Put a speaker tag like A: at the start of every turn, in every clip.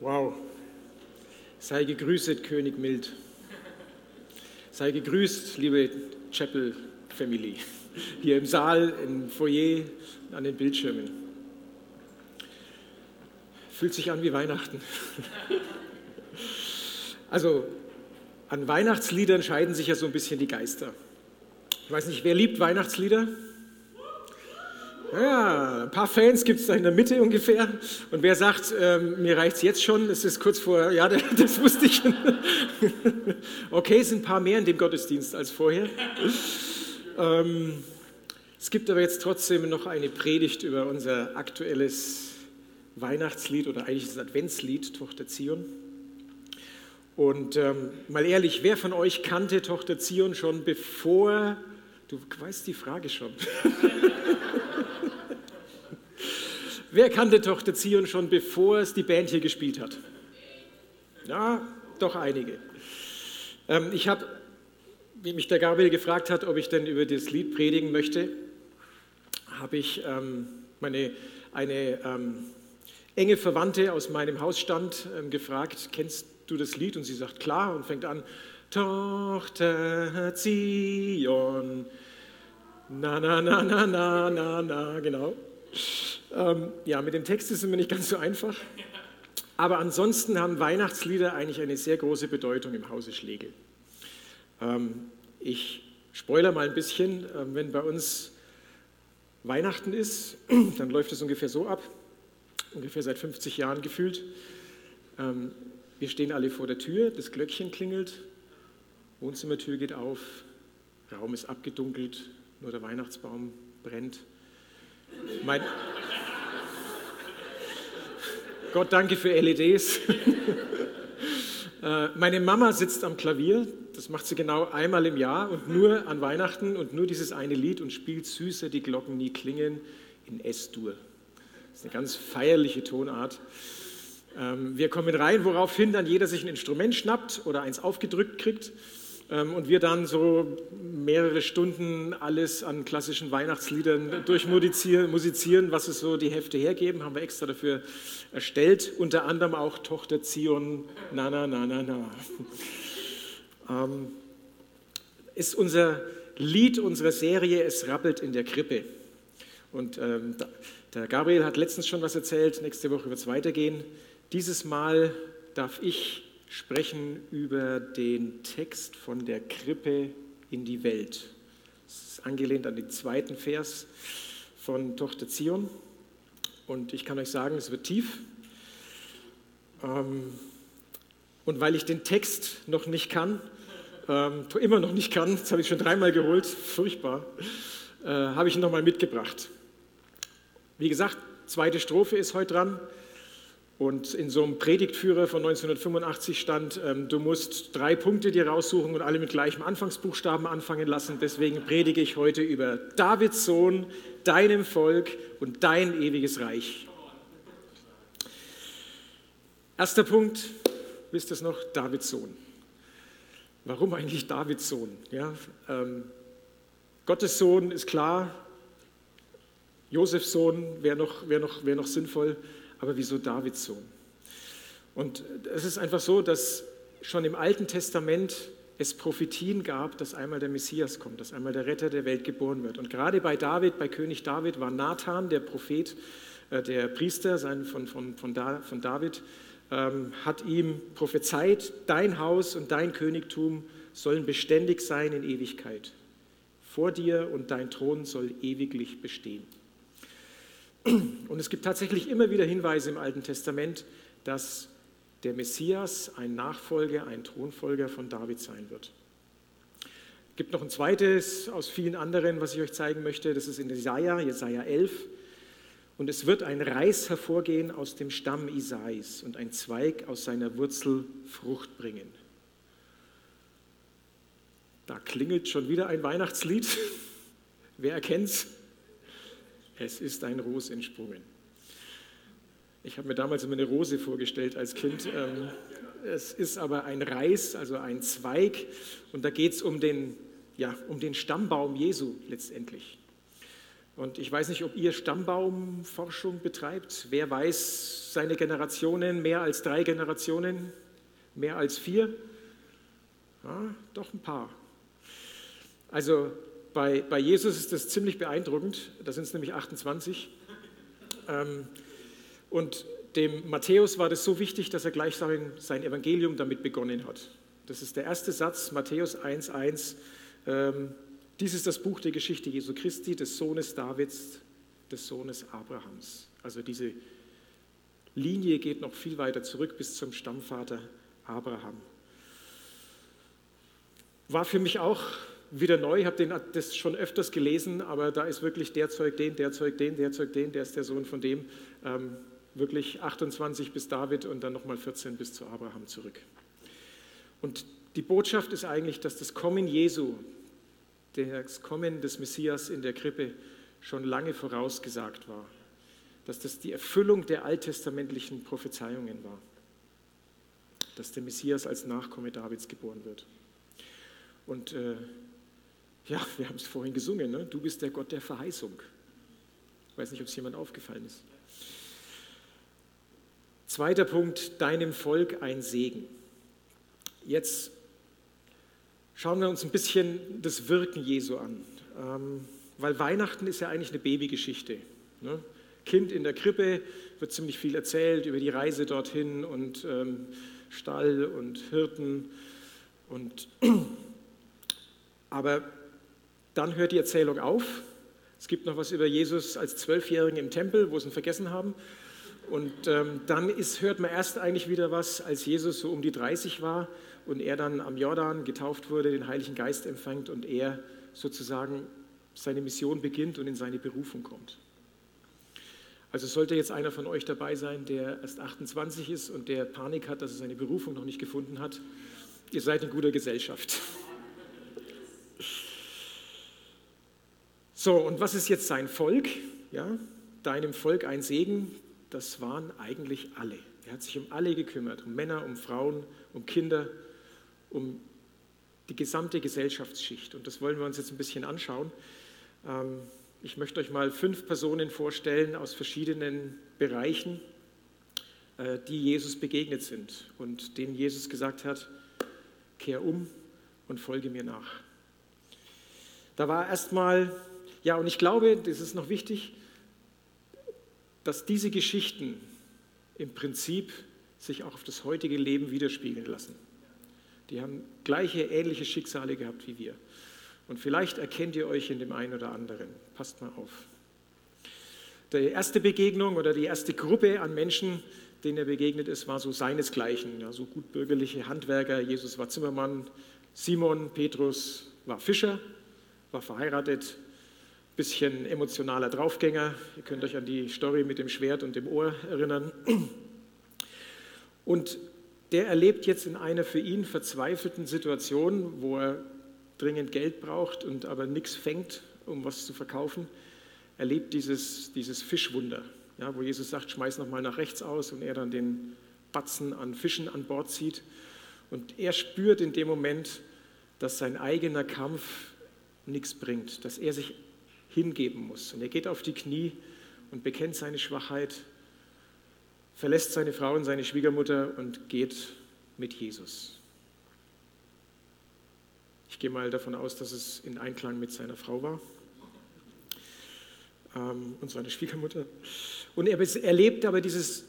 A: Wow. Sei gegrüßet, König Mild. Sei gegrüßt, liebe Chapel Family, hier im Saal, im Foyer, an den Bildschirmen. Fühlt sich an wie Weihnachten. Also an Weihnachtsliedern scheiden sich ja so ein bisschen die Geister. Ich weiß nicht, wer liebt Weihnachtslieder? Ja, ein paar Fans gibt es da in der Mitte ungefähr. Und wer sagt, ähm, mir reicht es jetzt schon, es ist kurz vor, ja, das wusste ich. okay, es sind ein paar mehr in dem Gottesdienst als vorher. Ähm, es gibt aber jetzt trotzdem noch eine Predigt über unser aktuelles Weihnachtslied oder eigentlich das Adventslied Tochter Zion. Und ähm, mal ehrlich, wer von euch kannte Tochter Zion schon bevor, du weißt die Frage schon. Wer kannte Tochter Zion schon, bevor es die Band hier gespielt hat? Ja, doch einige. Ähm, ich habe, wie mich der Gabriel gefragt hat, ob ich denn über das Lied predigen möchte, habe ich ähm, meine, eine ähm, enge Verwandte aus meinem Hausstand ähm, gefragt, kennst du das Lied? Und sie sagt, klar, und fängt an, Tochter Zion, na, na, na, na, na, na, na, genau. Ähm, ja, mit dem Text ist es immer nicht ganz so einfach. Aber ansonsten haben Weihnachtslieder eigentlich eine sehr große Bedeutung im Hause Schlegel. Ähm, ich spoiler mal ein bisschen, ähm, wenn bei uns Weihnachten ist, dann läuft es ungefähr so ab, ungefähr seit 50 Jahren gefühlt. Ähm, wir stehen alle vor der Tür, das Glöckchen klingelt, Wohnzimmertür geht auf, Raum ist abgedunkelt, nur der Weihnachtsbaum brennt. Mein Gott danke für LEDs. Äh, meine Mama sitzt am Klavier, das macht sie genau einmal im Jahr und nur an Weihnachten und nur dieses eine Lied und spielt süßer die Glocken nie klingen in S-Dur. Das ist eine ganz feierliche Tonart. Ähm, wir kommen rein, woraufhin dann jeder sich ein Instrument schnappt oder eins aufgedrückt kriegt und wir dann so mehrere Stunden alles an klassischen Weihnachtsliedern durchmusizieren, was es so die Hefte hergeben, haben wir extra dafür erstellt, unter anderem auch Tochter Zion, na na na na na. Ähm, ist unser Lied unserer Serie Es rappelt in der Krippe. Und ähm, der Gabriel hat letztens schon was erzählt, nächste Woche wird es weitergehen. Dieses Mal darf ich sprechen über den Text von der Krippe in die Welt. Das ist angelehnt an den zweiten Vers von Tochter Zion. Und ich kann euch sagen, es wird tief. Ähm, und weil ich den Text noch nicht kann, ähm, immer noch nicht kann, das habe ich schon dreimal geholt, furchtbar, äh, habe ich ihn nochmal mitgebracht. Wie gesagt, zweite Strophe ist heute dran. Und in so einem Predigtführer von 1985 stand, ähm, du musst drei Punkte dir raussuchen und alle mit gleichem Anfangsbuchstaben anfangen lassen. Deswegen predige ich heute über Davids Sohn, deinem Volk und dein ewiges Reich. Erster Punkt, wisst ihr es noch? Davids Sohn. Warum eigentlich Davids Sohn? Ja, ähm, Gottes Sohn ist klar, Josefs Sohn wäre noch, wär noch, wär noch sinnvoll aber wieso Davids Sohn? Und es ist einfach so, dass schon im Alten Testament es Prophetien gab, dass einmal der Messias kommt, dass einmal der Retter der Welt geboren wird. Und gerade bei David, bei König David, war Nathan, der Prophet, äh, der Priester von, von, von, David, ähm, hat ihm prophezeit, dein Haus und dein Königtum sollen beständig sein in Ewigkeit. Vor dir und dein Thron soll ewiglich bestehen. Und es gibt tatsächlich immer wieder Hinweise im Alten Testament, dass der Messias ein Nachfolger, ein Thronfolger von David sein wird. Es gibt noch ein zweites aus vielen anderen, was ich euch zeigen möchte. Das ist in Jesaja, Jesaja 11. Und es wird ein Reis hervorgehen aus dem Stamm Isais und ein Zweig aus seiner Wurzel Frucht bringen. Da klingelt schon wieder ein Weihnachtslied. Wer erkennt's? Es ist ein Ros entsprungen. Ich habe mir damals immer eine Rose vorgestellt als Kind. Ähm, es ist aber ein Reis, also ein Zweig. Und da geht es um den, ja, um den Stammbaum Jesu letztendlich. Und ich weiß nicht, ob ihr Stammbaumforschung betreibt. Wer weiß seine Generationen, mehr als drei Generationen, mehr als vier? Ja, doch ein paar. Also bei, bei Jesus ist das ziemlich beeindruckend. Da sind es nämlich 28. Ähm, und dem Matthäus war das so wichtig, dass er gleich sein, sein Evangelium damit begonnen hat. Das ist der erste Satz, Matthäus 1,1. Ähm, dies ist das Buch der Geschichte Jesu Christi, des Sohnes Davids, des Sohnes Abrahams. Also diese Linie geht noch viel weiter zurück bis zum Stammvater Abraham. War für mich auch wieder neu, ich habe das schon öfters gelesen, aber da ist wirklich der Zeug den, der Zeug den, der Zeug den, der ist der Sohn von dem. Ähm, wirklich 28 bis David und dann nochmal 14 bis zu Abraham zurück. Und die Botschaft ist eigentlich, dass das Kommen Jesu, das Kommen des Messias in der Krippe schon lange vorausgesagt war. Dass das die Erfüllung der alttestamentlichen Prophezeiungen war. Dass der Messias als Nachkomme Davids geboren wird. Und äh, ja, wir haben es vorhin gesungen, ne? du bist der Gott der Verheißung. Ich weiß nicht, ob es jemand aufgefallen ist. Zweiter Punkt, deinem Volk ein Segen. Jetzt schauen wir uns ein bisschen das Wirken Jesu an, ähm, weil Weihnachten ist ja eigentlich eine Babygeschichte. Ne? Kind in der Krippe wird ziemlich viel erzählt über die Reise dorthin und ähm, Stall und Hirten. Und aber dann hört die Erzählung auf. Es gibt noch was über Jesus als Zwölfjährigen im Tempel, wo sie ihn vergessen haben. Und ähm, dann ist, hört man erst eigentlich wieder was, als Jesus so um die 30 war und er dann am Jordan getauft wurde, den Heiligen Geist empfängt und er sozusagen seine Mission beginnt und in seine Berufung kommt. Also sollte jetzt einer von euch dabei sein, der erst 28 ist und der Panik hat, dass er seine Berufung noch nicht gefunden hat, ihr seid in guter Gesellschaft. So, und was ist jetzt sein Volk? Ja, deinem Volk ein Segen, das waren eigentlich alle. Er hat sich um alle gekümmert, um Männer, um Frauen, um Kinder, um die gesamte Gesellschaftsschicht. Und das wollen wir uns jetzt ein bisschen anschauen. Ähm, ich möchte euch mal fünf Personen vorstellen aus verschiedenen Bereichen, äh, die Jesus begegnet sind und denen Jesus gesagt hat, kehr um und folge mir nach. Da war erstmal, ja, und ich glaube, das ist noch wichtig, dass diese Geschichten im Prinzip sich auch auf das heutige Leben widerspiegeln lassen. Die haben gleiche, ähnliche Schicksale gehabt wie wir. Und vielleicht erkennt ihr euch in dem einen oder anderen. Passt mal auf. Die erste Begegnung oder die erste Gruppe an Menschen, denen er begegnet ist, war so seinesgleichen, ja, so gut bürgerliche Handwerker. Jesus war Zimmermann, Simon, Petrus war Fischer, war verheiratet, bisschen emotionaler Draufgänger. Ihr könnt euch an die Story mit dem Schwert und dem Ohr erinnern. Und der erlebt jetzt in einer für ihn verzweifelten Situation, wo er dringend Geld braucht und aber nichts fängt, um was zu verkaufen, erlebt dieses, dieses Fischwunder, ja, wo Jesus sagt, schmeiß nochmal nach rechts aus und er dann den Batzen an Fischen an Bord zieht. Und er spürt in dem Moment, dass sein eigener Kampf nichts bringt, dass er sich hingeben muss. Und er geht auf die Knie und bekennt seine Schwachheit, verlässt seine Frau und seine Schwiegermutter und geht mit Jesus. Ich gehe mal davon aus, dass es in Einklang mit seiner Frau war ähm, und seiner Schwiegermutter. Und er erlebt aber dieses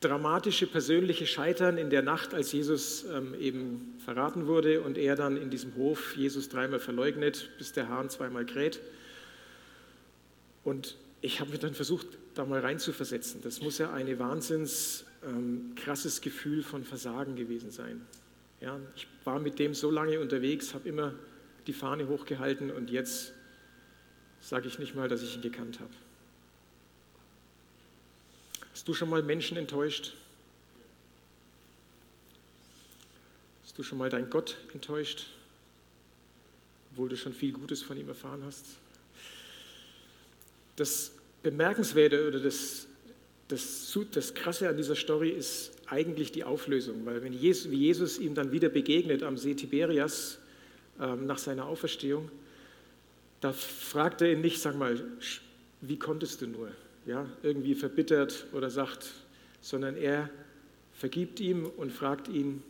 A: dramatische persönliche Scheitern in der Nacht, als Jesus ähm, eben verraten wurde und er dann in diesem Hof Jesus dreimal verleugnet, bis der Hahn zweimal kräht. Und ich habe mir dann versucht, da mal reinzuversetzen. Das muss ja ein wahnsinns ähm, krasses Gefühl von Versagen gewesen sein. Ja, ich war mit dem so lange unterwegs, habe immer die Fahne hochgehalten und jetzt sage ich nicht mal, dass ich ihn gekannt habe. Hast du schon mal Menschen enttäuscht? Hast du schon mal deinen Gott enttäuscht, obwohl du schon viel Gutes von ihm erfahren hast? Das Bemerkenswerte oder das, das, das Krasse an dieser Story ist eigentlich die Auflösung, weil wenn Jesus, wie Jesus ihm dann wieder begegnet am See Tiberias ähm, nach seiner Auferstehung, da fragt er ihn nicht, sag mal, wie konntest du nur, ja, irgendwie verbittert oder sagt, sondern er vergibt ihm und fragt ihn,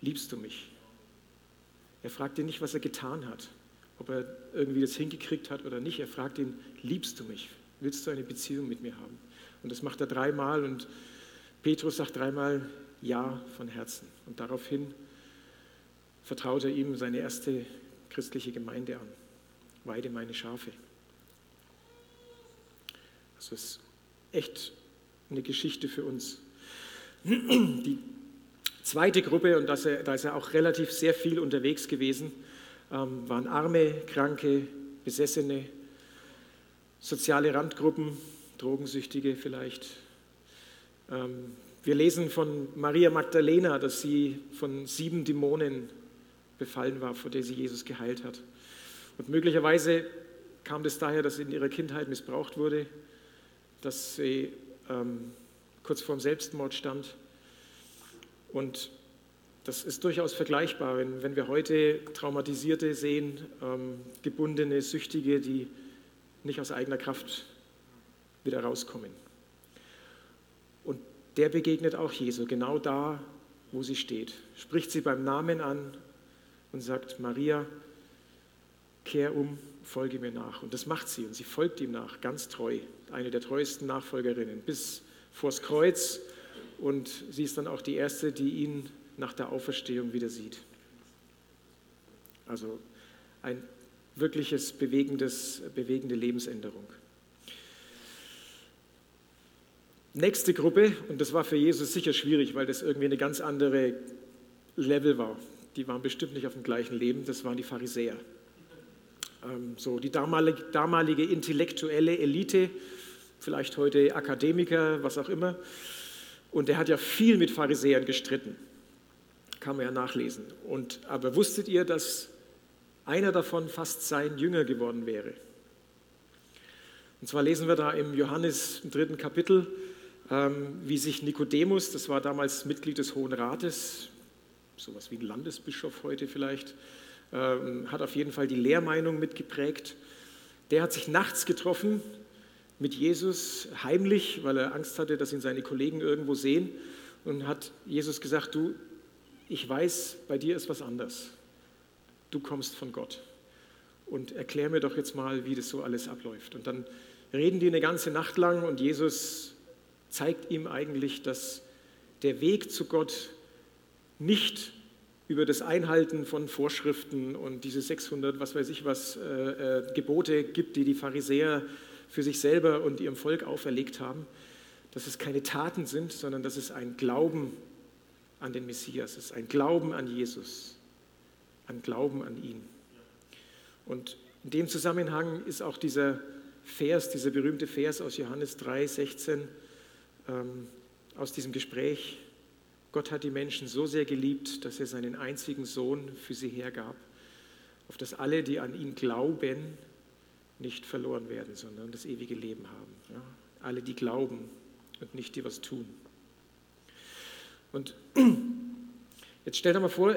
A: liebst du mich? Er fragt ihn nicht, was er getan hat, ob er irgendwie das hingekriegt hat oder nicht. Er fragt ihn, liebst du mich? Willst du eine Beziehung mit mir haben? Und das macht er dreimal und Petrus sagt dreimal Ja von Herzen. Und daraufhin vertraut er ihm seine erste christliche Gemeinde an. Weide meine Schafe. Also es ist echt eine Geschichte für uns. Die zweite Gruppe, und da ist er auch relativ sehr viel unterwegs gewesen, ähm, waren Arme, Kranke, Besessene, soziale Randgruppen, Drogensüchtige vielleicht. Ähm, wir lesen von Maria Magdalena, dass sie von sieben Dämonen befallen war, vor der sie Jesus geheilt hat. Und möglicherweise kam das daher, dass sie in ihrer Kindheit missbraucht wurde, dass sie ähm, kurz vorm Selbstmord stand. Und das ist durchaus vergleichbar, wenn, wenn wir heute Traumatisierte sehen, ähm, gebundene, Süchtige, die nicht aus eigener Kraft wieder rauskommen. Und der begegnet auch Jesu, genau da, wo sie steht. Spricht sie beim Namen an und sagt, Maria, kehr um, folge mir nach. Und das macht sie und sie folgt ihm nach, ganz treu, eine der treuesten Nachfolgerinnen, bis vors Kreuz. Und sie ist dann auch die Erste, die ihn nach der Auferstehung wieder sieht. Also ein wirkliches, bewegendes, bewegende Lebensänderung. Nächste Gruppe, und das war für Jesus sicher schwierig, weil das irgendwie eine ganz andere Level war. Die waren bestimmt nicht auf dem gleichen Leben, das waren die Pharisäer. Ähm, so die damalige, damalige intellektuelle Elite, vielleicht heute Akademiker, was auch immer. Und er hat ja viel mit Pharisäern gestritten kann man ja nachlesen. Und, aber wusstet ihr, dass einer davon fast sein Jünger geworden wäre? Und zwar lesen wir da im Johannes im dritten Kapitel, ähm, wie sich Nikodemus, das war damals Mitglied des Hohen Rates, sowas wie ein Landesbischof heute vielleicht, ähm, hat auf jeden Fall die Lehrmeinung mitgeprägt. Der hat sich nachts getroffen mit Jesus heimlich, weil er Angst hatte, dass ihn seine Kollegen irgendwo sehen und hat Jesus gesagt, du, ich weiß, bei dir ist was anders. Du kommst von Gott. Und erklär mir doch jetzt mal, wie das so alles abläuft. Und dann reden die eine ganze Nacht lang und Jesus zeigt ihm eigentlich, dass der Weg zu Gott nicht über das Einhalten von Vorschriften und diese 600, was weiß ich was, äh, äh, Gebote gibt, die die Pharisäer für sich selber und ihrem Volk auferlegt haben, dass es keine Taten sind, sondern dass es ein Glauben an den Messias ist, ein Glauben an Jesus, ein Glauben an ihn. Und in dem Zusammenhang ist auch dieser Vers, dieser berühmte Vers aus Johannes 3, 16, ähm, aus diesem Gespräch, Gott hat die Menschen so sehr geliebt, dass er seinen einzigen Sohn für sie hergab, auf dass alle, die an ihn glauben, nicht verloren werden, sondern das ewige Leben haben. Ja? Alle, die glauben und nicht die was tun. Und jetzt stell dir mal vor,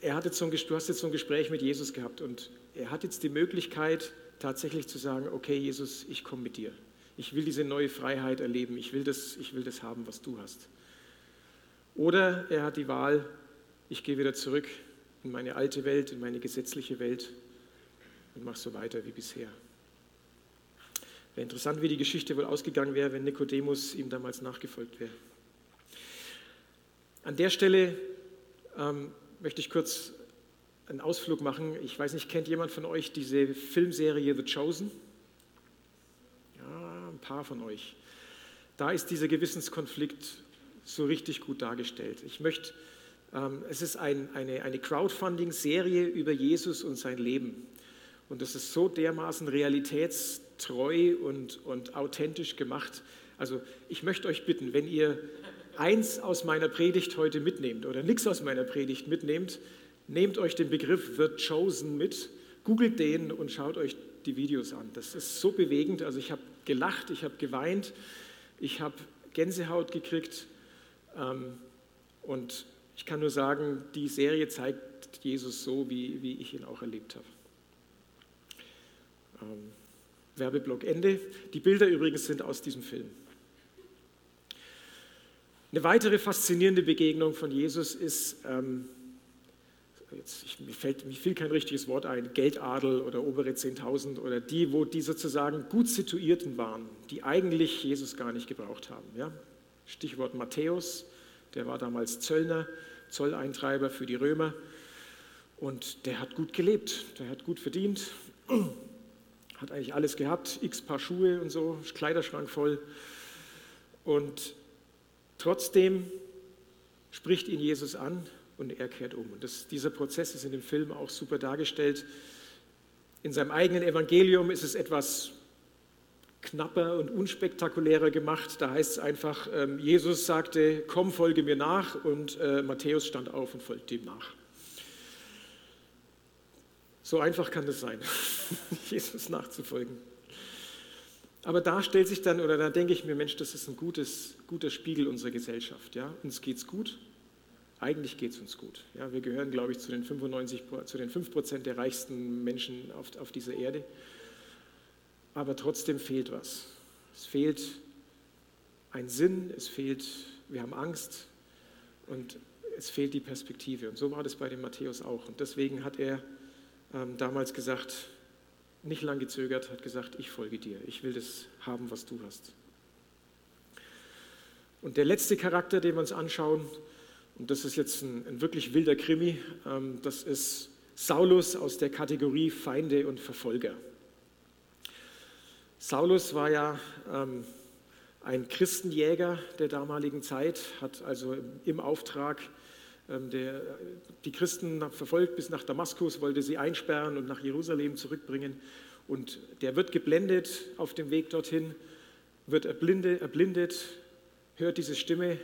A: er hat jetzt so ein, du hast jetzt so ein Gespräch mit Jesus gehabt und er hat jetzt die Möglichkeit, tatsächlich zu sagen, okay Jesus, ich komme mit dir. Ich will diese neue Freiheit erleben. Ich will, das, ich will das haben, was du hast. Oder er hat die Wahl, ich gehe wieder zurück in meine alte Welt, in meine gesetzliche Welt und mache so weiter wie bisher. Wäre interessant, wie die Geschichte wohl ausgegangen wäre, wenn Nikodemus ihm damals nachgefolgt wäre. An der Stelle ähm, möchte ich kurz einen Ausflug machen. Ich weiß nicht, kennt jemand von euch diese Filmserie The Chosen? Ja, ein paar von euch. Da ist dieser Gewissenskonflikt so richtig gut dargestellt. Ich möchte, ähm, es ist ein, eine, eine Crowdfunding-Serie über Jesus und sein Leben. Und das ist so dermaßen realitätstreu und, und authentisch gemacht. Also ich möchte euch bitten, wenn ihr eins aus meiner Predigt heute mitnehmt oder nichts aus meiner Predigt mitnehmt, nehmt euch den Begriff The Chosen mit, googelt den und schaut euch die Videos an. Das ist so bewegend. Also ich habe gelacht, ich habe geweint, ich habe Gänsehaut gekriegt ähm, und ich kann nur sagen, die Serie zeigt Jesus so, wie, wie ich ihn auch erlebt habe. Ähm, Werbeblock Ende. Die Bilder übrigens sind aus diesem Film. Eine weitere faszinierende Begegnung von Jesus ist, ähm, jetzt, ich, mir, fällt, mir fiel kein richtiges Wort ein, Geldadel oder obere 10.000 oder die, wo die sozusagen gut situierten waren, die eigentlich Jesus gar nicht gebraucht haben. Ja? Stichwort Matthäus, der war damals Zöllner, Zolleintreiber für die Römer und der hat gut gelebt, der hat gut verdient, hat eigentlich alles gehabt, x Paar Schuhe und so, Kleiderschrank voll und trotzdem spricht ihn Jesus an und er kehrt um. Und das, dieser Prozess ist in dem Film auch super dargestellt. In seinem eigenen Evangelium ist es etwas knapper und unspektakulärer gemacht. Da heißt es einfach, ähm, Jesus sagte, komm, folge mir nach und äh, Matthäus stand auf und folgte ihm nach. So einfach kann es sein, Jesus nachzufolgen. Aber da stellt sich dann, oder da denke ich mir, Mensch, das ist ein gutes, guter Spiegel unserer Gesellschaft. Ja? Uns geht's gut, eigentlich geht es uns gut. Ja, wir gehören, glaube ich, zu den, 95, zu den 5 Prozent der reichsten Menschen auf, auf dieser Erde. Aber trotzdem fehlt was. Es fehlt ein Sinn, es fehlt, wir haben Angst und es fehlt die Perspektive. Und so war das bei dem Matthäus auch. Und deswegen hat er ähm, damals gesagt, nicht lang gezögert, hat gesagt, ich folge dir, ich will das haben, was du hast. Und der letzte Charakter, den wir uns anschauen, und das ist jetzt ein, ein wirklich wilder Krimi. Ähm, das ist Saulus aus der Kategorie Feinde und Verfolger. Saulus war ja ähm, ein Christenjäger der damaligen Zeit, hat also im Auftrag der, die Christen verfolgt bis nach Damaskus, wollte sie einsperren und nach Jerusalem zurückbringen. Und der wird geblendet auf dem Weg dorthin, wird erblindet, erblindet hört diese Stimme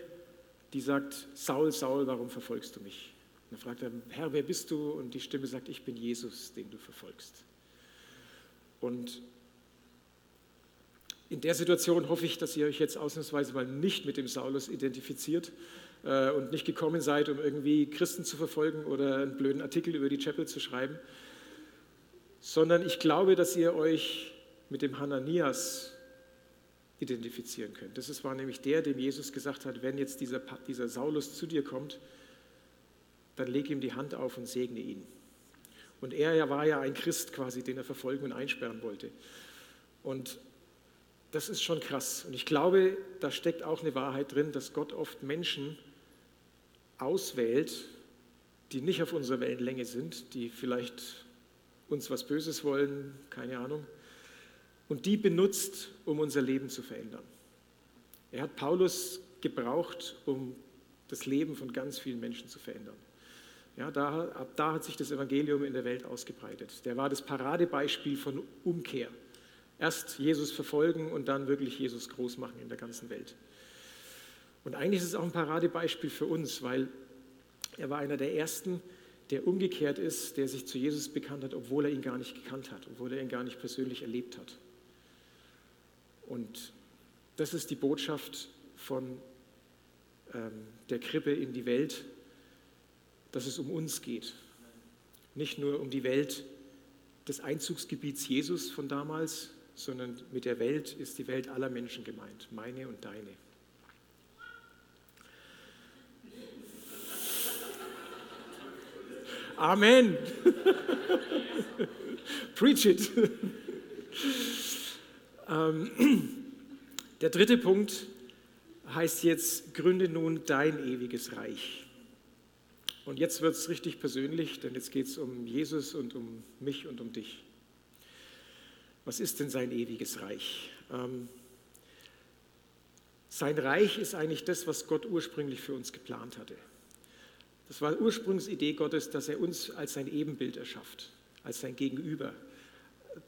A: die sagt, Saul, Saul, warum verfolgst du mich? Und dann fragt er, Herr, wer bist du? Und die Stimme sagt, ich bin Jesus, den du verfolgst. Und in der Situation hoffe ich, dass ihr euch jetzt ausnahmsweise mal nicht mit dem Saulus identifiziert äh, und nicht gekommen seid, um irgendwie Christen zu verfolgen oder einen blöden Artikel über die Chapel zu schreiben, sondern ich glaube, dass ihr euch mit dem Hananias identifizieren könnt. Das war nämlich der, dem Jesus gesagt hat, wenn jetzt dieser, dieser Saulus zu dir kommt, dann leg ihm die Hand auf und segne ihn. Und er war ja ein Christ quasi, den er verfolgen und einsperren wollte. Und das ist schon krass. Und ich glaube, da steckt auch eine Wahrheit drin, dass Gott oft Menschen auswählt, die nicht auf unserer Wellenlänge sind, die vielleicht uns was Böses wollen, keine Ahnung, und die benutzt, um unser Leben zu verändern. Er hat Paulus gebraucht, um das Leben von ganz vielen Menschen zu verändern. Ja, da, ab da hat sich das Evangelium in der Welt ausgebreitet. Der war das Paradebeispiel von Umkehr. Erst Jesus verfolgen und dann wirklich Jesus groß machen in der ganzen Welt. Und eigentlich ist es auch ein Paradebeispiel für uns, weil er war einer der ersten, der umgekehrt ist, der sich zu Jesus bekannt hat, obwohl er ihn gar nicht gekannt hat, obwohl er ihn gar nicht persönlich erlebt hat. Und das ist die Botschaft von ähm, der Krippe in die Welt, dass es um uns geht. Nicht nur um die Welt des Einzugsgebiets Jesus von damals, sondern mit der Welt ist die Welt aller Menschen gemeint, meine und deine. Amen. Preach it. Ähm, der dritte Punkt heißt jetzt, gründe nun dein ewiges Reich. Und jetzt wird es richtig persönlich, denn jetzt geht es um Jesus und um mich und um dich. Was ist denn sein ewiges Reich? Ähm, sein Reich ist eigentlich das, was Gott ursprünglich für uns geplant hatte. Das war Ursprungsidee Gottes, dass er uns als sein Ebenbild erschafft, als sein Gegenüber,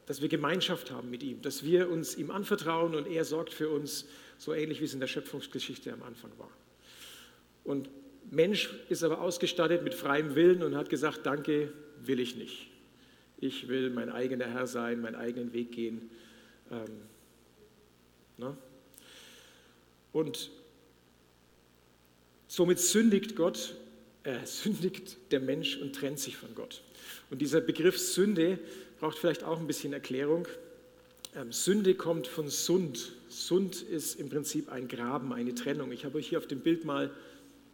A: dass wir Gemeinschaft haben mit ihm, dass wir uns ihm anvertrauen und er sorgt für uns, so ähnlich wie es in der Schöpfungsgeschichte am Anfang war. Und Mensch ist aber ausgestattet mit freiem Willen und hat gesagt, danke, will ich nicht. Ich will mein eigener Herr sein, meinen eigenen Weg gehen. Ähm, ne? Und somit sündigt Gott, äh, sündigt der Mensch und trennt sich von Gott. Und dieser Begriff Sünde braucht vielleicht auch ein bisschen Erklärung. Ähm, Sünde kommt von Sund. Sund ist im Prinzip ein Graben, eine Trennung. Ich habe euch hier auf dem Bild mal,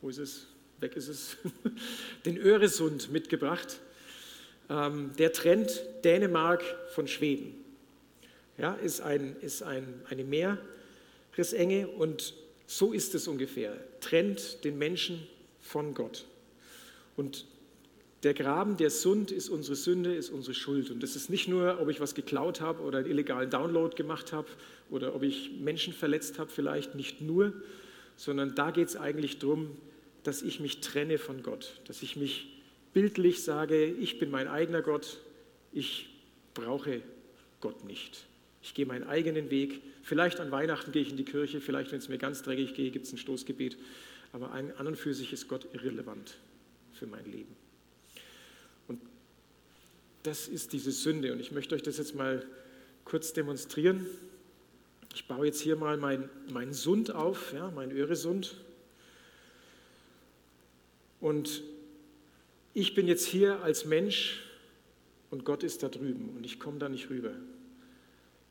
A: wo ist es? Weg ist es, den Öresund mitgebracht. Ähm, der trennt Dänemark von Schweden. Ja, ist, ein, ist ein, eine Meeresenge und so ist es ungefähr. Trennt den Menschen von Gott. Und der Graben, der Sund ist unsere Sünde, ist unsere Schuld. Und das ist nicht nur, ob ich was geklaut habe oder einen illegalen Download gemacht habe oder ob ich Menschen verletzt habe, vielleicht nicht nur, sondern da geht es eigentlich darum, dass ich mich trenne von Gott, dass ich mich bildlich sage, ich bin mein eigener Gott, ich brauche Gott nicht. Ich gehe meinen eigenen Weg. Vielleicht an Weihnachten gehe ich in die Kirche, vielleicht, wenn es mir ganz dreckig geht, gibt es ein Stoßgebet. Aber an und für sich ist Gott irrelevant für mein Leben. Das ist diese Sünde und ich möchte euch das jetzt mal kurz demonstrieren. Ich baue jetzt hier mal meinen mein Sund auf, ja, mein Öresund. Und ich bin jetzt hier als Mensch und Gott ist da drüben und ich komme da nicht rüber.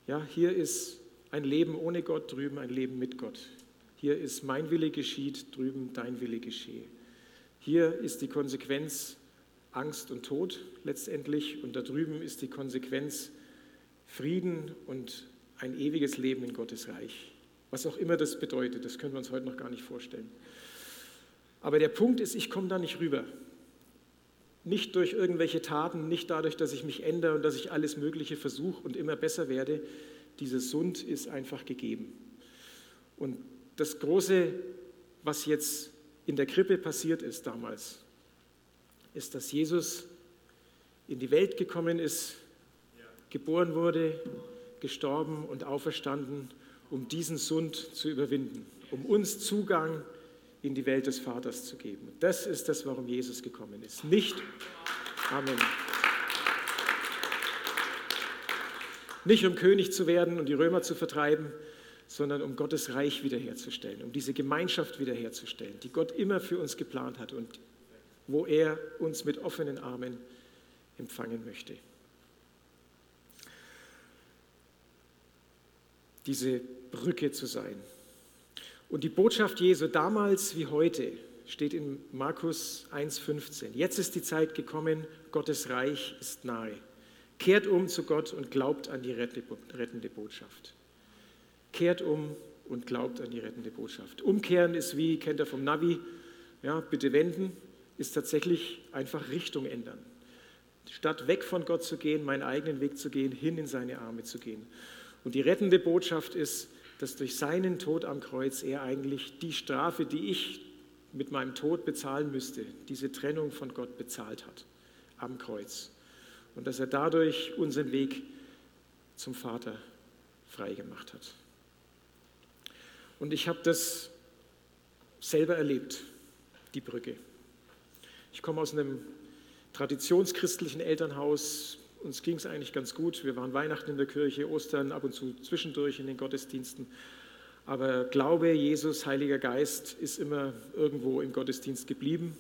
A: Ja, hier ist ein Leben ohne Gott, drüben ein Leben mit Gott. Hier ist mein Wille geschieht, drüben dein Wille geschehe. Hier ist die Konsequenz Angst und Tod letztendlich und da drüben ist die Konsequenz Frieden und ein ewiges Leben in Gottes Reich. Was auch immer das bedeutet, das können wir uns heute noch gar nicht vorstellen. Aber der Punkt ist, ich komme da nicht rüber. Nicht durch irgendwelche Taten, nicht dadurch, dass ich mich ändere und dass ich alles Mögliche versuche und immer besser werde. Dieser Sund ist einfach gegeben. Und das Große, was jetzt in der Krippe passiert ist damals, ist, dass Jesus in die Welt gekommen ist, geboren wurde, gestorben und auferstanden, um diesen Sund zu überwinden, um uns Zugang in die Welt des Vaters zu geben. Das ist das, warum Jesus gekommen ist. Nicht, Amen. Nicht um König zu werden und die Römer zu vertreiben, sondern um Gottes Reich wiederherzustellen, um diese Gemeinschaft wiederherzustellen, die Gott immer für uns geplant hat und wo er uns mit offenen Armen empfangen möchte. Diese Brücke zu sein. Und die Botschaft Jesu damals wie heute steht in Markus 1,15. Jetzt ist die Zeit gekommen, Gottes Reich ist nahe. Kehrt um zu Gott und glaubt an die rettende Botschaft. Kehrt um und glaubt an die rettende Botschaft. Umkehren ist wie, kennt ihr vom Navi, ja, bitte wenden ist tatsächlich einfach Richtung ändern. Statt weg von Gott zu gehen, meinen eigenen Weg zu gehen, hin in seine Arme zu gehen. Und die rettende Botschaft ist, dass durch seinen Tod am Kreuz er eigentlich die Strafe, die ich mit meinem Tod bezahlen müsste, diese Trennung von Gott bezahlt hat am Kreuz. Und dass er dadurch unseren Weg zum Vater freigemacht hat. Und ich habe das selber erlebt, die Brücke. Ich komme aus einem traditionschristlichen Elternhaus. Uns ging es eigentlich ganz gut. Wir waren Weihnachten in der Kirche, Ostern ab und zu zwischendurch in den Gottesdiensten. Aber Glaube, Jesus, Heiliger Geist ist immer irgendwo im Gottesdienst geblieben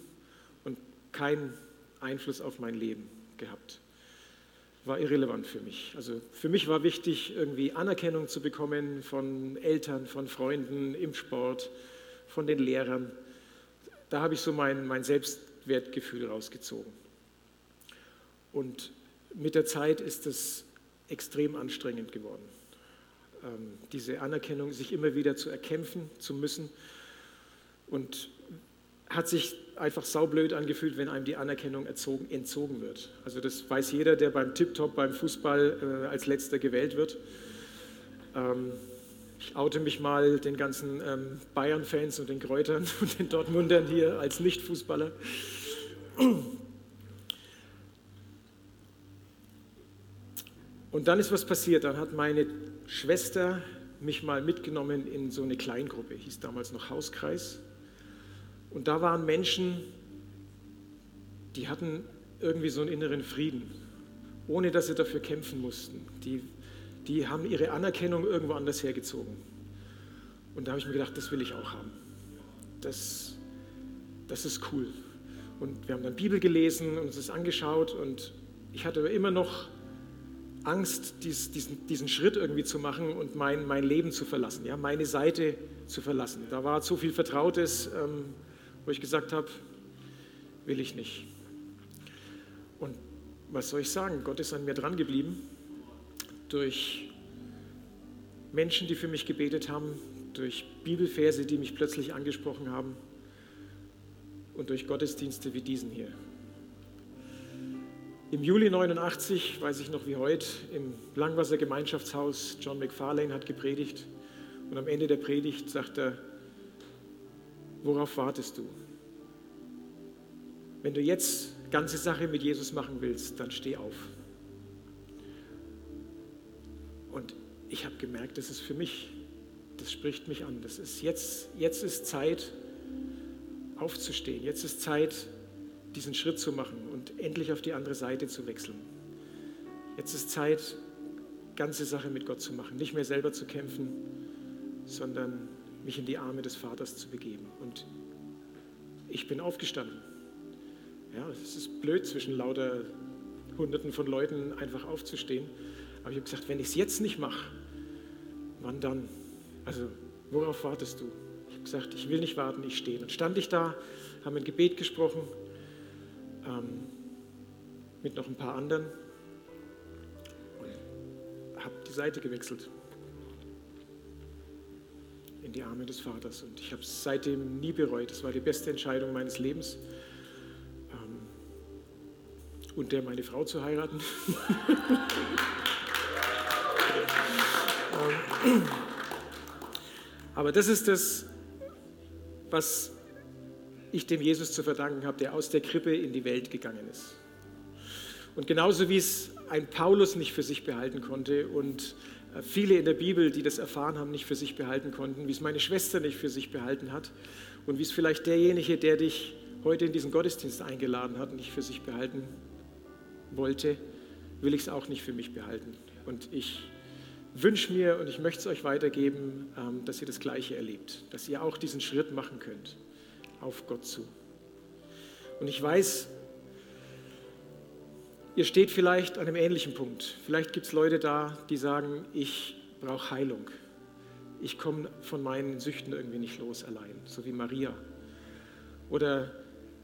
A: und keinen Einfluss auf mein Leben gehabt. War irrelevant für mich. Also für mich war wichtig, irgendwie Anerkennung zu bekommen von Eltern, von Freunden im Sport, von den Lehrern. Da habe ich so mein, mein Selbst, Wertgefühl rausgezogen. Und mit der Zeit ist es extrem anstrengend geworden, ähm, diese Anerkennung sich immer wieder zu erkämpfen zu müssen. Und hat sich einfach saublöd angefühlt, wenn einem die Anerkennung erzogen, entzogen wird. Also das weiß jeder, der beim Tip-Top, beim Fußball äh, als letzter gewählt wird. Ähm, ich oute mich mal den ganzen ähm, Bayern-Fans und den Kräutern und den Dortmundern hier als Nicht-Fußballer. Und dann ist was passiert. Dann hat meine Schwester mich mal mitgenommen in so eine Kleingruppe, hieß damals noch Hauskreis. Und da waren Menschen, die hatten irgendwie so einen inneren Frieden, ohne dass sie dafür kämpfen mussten. Die, die haben ihre Anerkennung irgendwo anders hergezogen. Und da habe ich mir gedacht, das will ich auch haben. Das, das ist cool. Und wir haben dann Bibel gelesen und uns das angeschaut und ich hatte immer noch Angst, dies, diesen, diesen Schritt irgendwie zu machen und mein, mein Leben zu verlassen, ja, meine Seite zu verlassen. Da war so viel Vertrautes, ähm, wo ich gesagt habe, will ich nicht. Und was soll ich sagen? Gott ist an mir dran geblieben durch Menschen, die für mich gebetet haben, durch Bibelverse, die mich plötzlich angesprochen haben und durch Gottesdienste wie diesen hier. Im Juli 89, weiß ich noch wie heute, im Langwasser Gemeinschaftshaus, John McFarlane hat gepredigt und am Ende der Predigt sagt er, worauf wartest du? Wenn du jetzt ganze Sache mit Jesus machen willst, dann steh auf. Und ich habe gemerkt, das ist für mich, das spricht mich an. Das ist jetzt, jetzt ist Zeit, aufzustehen. Jetzt ist Zeit, diesen Schritt zu machen und endlich auf die andere Seite zu wechseln. Jetzt ist Zeit, ganze Sache mit Gott zu machen, nicht mehr selber zu kämpfen, sondern mich in die Arme des Vaters zu begeben. Und ich bin aufgestanden. Ja, es ist blöd, zwischen lauter Hunderten von Leuten einfach aufzustehen. Aber ich habe gesagt, wenn ich es jetzt nicht mache, wann dann? Also, worauf wartest du? Ich habe gesagt, ich will nicht warten, ich stehe. Dann stand ich da, haben ein Gebet gesprochen ähm, mit noch ein paar anderen und habe die Seite gewechselt in die Arme des Vaters. Und ich habe es seitdem nie bereut. Das war die beste Entscheidung meines Lebens. Ähm, und der meine Frau zu heiraten. Ähm, aber das ist das, was ich dem Jesus zu verdanken habe, der aus der Krippe in die Welt gegangen ist. Und genauso wie es ein Paulus nicht für sich behalten konnte und viele in der Bibel, die das erfahren haben, nicht für sich behalten konnten, wie es meine Schwester nicht für sich behalten hat und wie es vielleicht derjenige, der dich heute in diesen Gottesdienst eingeladen hat, nicht für sich behalten wollte, will ich es auch nicht für mich behalten. Und ich wünsche mir und ich möchte es euch weitergeben, ähm, dass ihr das Gleiche erlebt, dass ihr auch diesen Schritt machen könnt auf Gott zu. Und ich weiß, ihr steht vielleicht an einem ähnlichen Punkt. Vielleicht gibt es Leute da, die sagen, ich brauche Heilung. Ich komme von meinen Süchten irgendwie nicht los allein, so wie Maria. Oder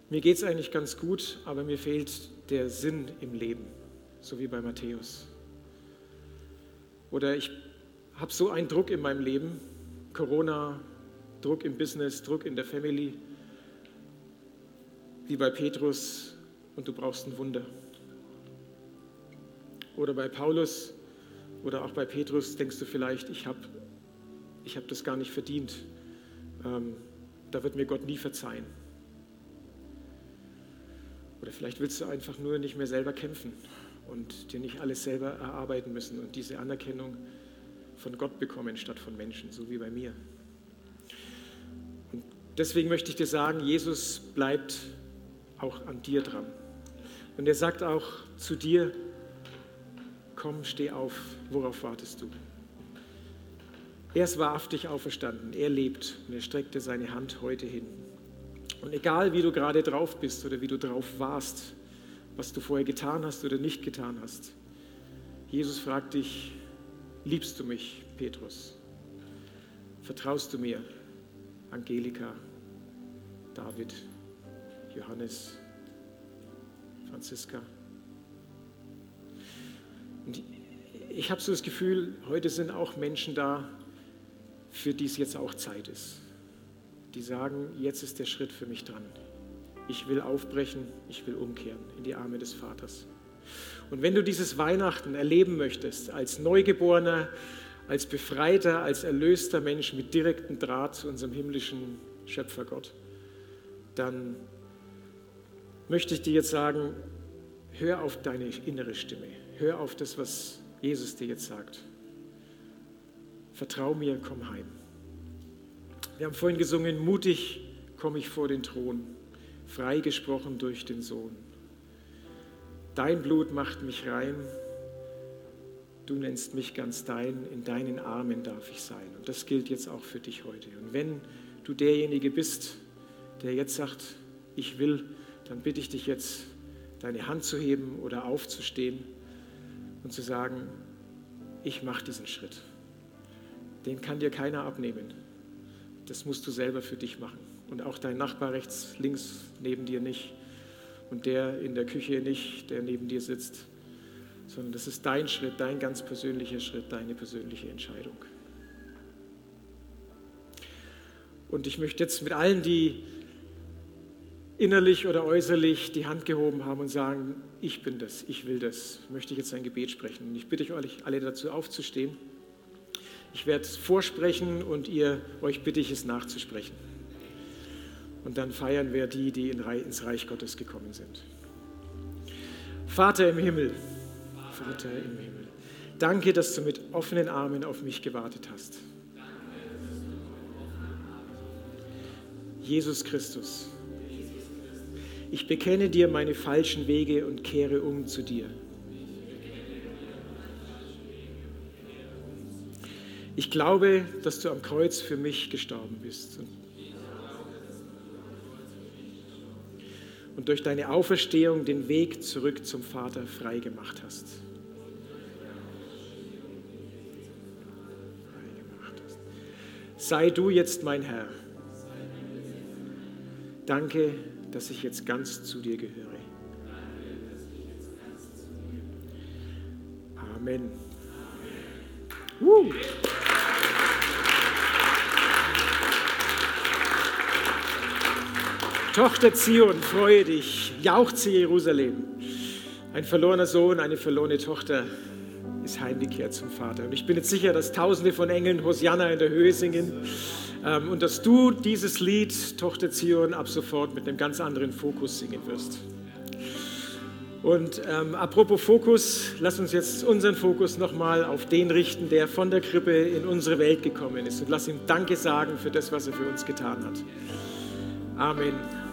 A: mir geht es eigentlich ganz gut, aber mir fehlt der Sinn im Leben, so wie bei Matthäus. Oder ich habe so einen Druck in meinem Leben, Corona, Druck im Business, Druck in der Family, wie bei Petrus und du brauchst ein Wunder. Oder bei Paulus oder auch bei Petrus denkst du vielleicht, ich habe ich hab das gar nicht verdient. Ähm, da wird mir Gott nie verzeihen. Oder vielleicht willst du einfach nur nicht mehr selber kämpfen und dir nicht alles selber erarbeiten müssen und diese Anerkennung von Gott bekommen statt von Menschen, so wie bei mir. Und deswegen möchte ich dir sagen, Jesus bleibt auch an dir dran. Und er sagt auch zu dir, komm, steh auf, worauf wartest du? Er ist wahrhaftig auferstanden, er lebt und er streckt dir seine Hand heute hin. Und egal wie du gerade drauf bist oder wie du drauf warst, was du vorher getan hast oder nicht getan hast, Jesus fragt dich, liebst du mich, Petrus? Vertraust du mir, Angelika, David? Johannes, Franziska. Ich habe so das Gefühl, heute sind auch Menschen da, für die es jetzt auch Zeit ist. Die sagen, jetzt ist der Schritt für mich dran. Ich will aufbrechen, ich will umkehren in die Arme des Vaters. Und wenn du dieses Weihnachten erleben möchtest, als Neugeborener, als befreiter, als erlöster Mensch mit direktem Draht zu unserem himmlischen Schöpfer Gott, dann möchte ich dir jetzt sagen, hör auf deine innere Stimme. Hör auf das, was Jesus dir jetzt sagt. Vertrau mir, komm heim. Wir haben vorhin gesungen, mutig komme ich vor den Thron, freigesprochen durch den Sohn. Dein Blut macht mich rein, du nennst mich ganz dein, in deinen Armen darf ich sein. Und das gilt jetzt auch für dich heute. Und wenn du derjenige bist, der jetzt sagt, ich will dann bitte ich dich jetzt, deine Hand zu heben oder aufzustehen und zu sagen, ich mache diesen Schritt. Den kann dir keiner abnehmen. Das musst du selber für dich machen. Und auch dein Nachbar rechts, links neben dir nicht. Und der in der Küche nicht, der neben dir sitzt. Sondern das ist dein Schritt, dein ganz persönlicher Schritt, deine persönliche Entscheidung. Und ich möchte jetzt mit allen, die innerlich oder äußerlich die Hand gehoben haben und sagen, ich bin das, ich will das, möchte ich jetzt ein Gebet sprechen. Und ich bitte euch alle dazu aufzustehen. Ich werde es vorsprechen und ihr, euch bitte ich es nachzusprechen. Und dann feiern wir die, die ins Reich Gottes gekommen sind. Vater im Himmel, Vater im Himmel, danke, dass du mit offenen Armen auf mich gewartet hast. Jesus Christus, ich bekenne dir meine falschen Wege und kehre um zu dir. Ich glaube, dass du am Kreuz für mich gestorben bist und durch deine Auferstehung den Weg zurück zum Vater frei gemacht hast. Sei du jetzt mein Herr. Danke, dass ich jetzt ganz zu dir gehöre. Amen. Uh. Tochter Zion, freue dich, jauchze Jerusalem. Ein verlorener Sohn, eine verlorene Tochter ist heimgekehrt zum Vater. Und ich bin jetzt sicher, dass Tausende von Engeln Hosianna in der Höhe singen. Ähm, und dass du dieses Lied, Tochter Zion, ab sofort mit einem ganz anderen Fokus singen wirst. Und ähm, apropos Fokus, lass uns jetzt unseren Fokus nochmal auf den richten, der von der Krippe in unsere Welt gekommen ist. Und lass ihm Danke sagen für das, was er für uns getan hat. Amen.